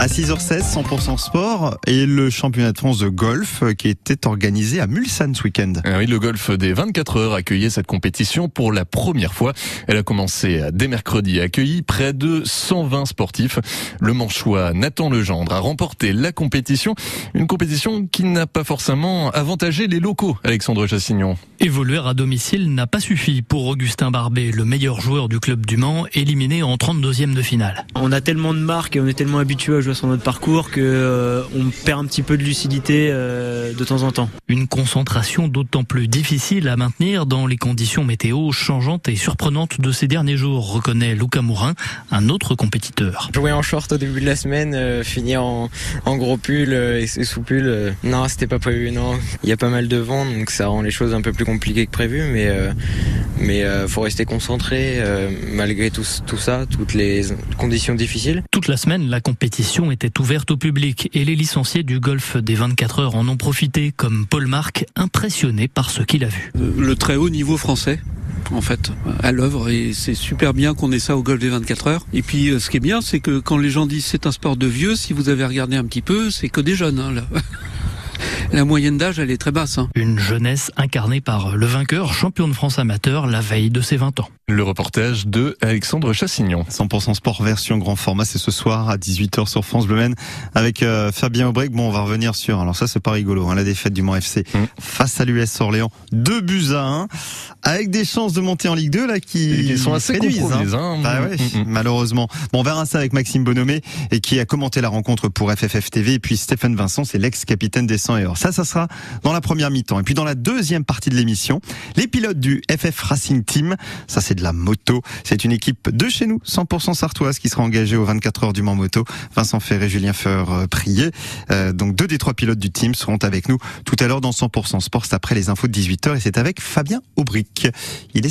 À 6h16, 100% sport et le championnat de France de golf qui était organisé à Mulsanne ce week-end. Ah oui, le golf des 24 heures accueillait cette compétition pour la première fois. Elle a commencé dès mercredi et accueilli près de 120 sportifs. Le manchois Nathan Legendre a remporté la compétition, une compétition qui n'a pas forcément avantagé les locaux, Alexandre Chassignon. Évoluer à domicile n'a pas suffi pour Augustin Barbet, le meilleur joueur du club du Mans, éliminé en 32e de finale. On a tellement de marques et on est tellement habitué à jouer sur notre parcours que euh, on perd un petit peu de lucidité euh, de temps en temps. Une concentration d'autant plus difficile à maintenir dans les conditions météo changeantes et surprenantes de ces derniers jours, reconnaît Lucas Mourin, un autre compétiteur. Jouer en short au début de la semaine, euh, finir en, en, gros pull et, sous pull, non, c'était pas prévu, non. Il y a pas mal de vent, donc ça rend les choses un peu plus compliquées que prévu, mais mais faut rester concentré malgré tout, tout ça, toutes les conditions difficiles. Toute la semaine, la compétition était ouverte au public et les licenciés du golf des 24 heures en ont profité, comme Paul Marc, impressionné par ce qu'il a vu. Euh, le très haut niveau français en fait à l'œuvre et c'est super bien qu'on ait ça au golf des 24 heures. Et puis euh, ce qui est bien c'est que quand les gens disent c'est un sport de vieux, si vous avez regardé un petit peu, c'est que des jeunes hein, là. la moyenne d'âge, elle est très basse. Hein. Une jeunesse incarnée par le vainqueur, champion de France amateur, la veille de ses 20 ans. Le reportage de Alexandre Chassignon. 100% sport version grand format, c'est ce soir à 18h sur France Bleu avec euh, Fabien Aubrec. Bon, on va revenir sur, alors ça c'est pas rigolo, hein, la défaite du Mans FC mm. face à l'US Orléans. Deux buts à 1, avec des chances de monter en Ligue 2 là qui, sont assez réduisent. Hein. Hein. Bah ouais, mm, mm. malheureusement. Bon, on verra ça avec Maxime Bonhomé et qui a commenté la rencontre pour FFF TV. Et puis Stéphane Vincent, c'est l'ex-capitaine des 100 et or. Ça, ça sera dans la première mi-temps. Et puis dans la deuxième partie de l'émission, les pilotes du FF Racing Team, ça c'est de la moto. C'est une équipe de chez nous, 100% sartoise, qui sera engagée aux 24 heures du Mans Moto. Vincent Ferré, Julien Feur, euh, Prié. Euh, donc deux des trois pilotes du team seront avec nous tout à l'heure dans 100% Sport. C'est après les infos de 18h et c'est avec Fabien Aubric. Il est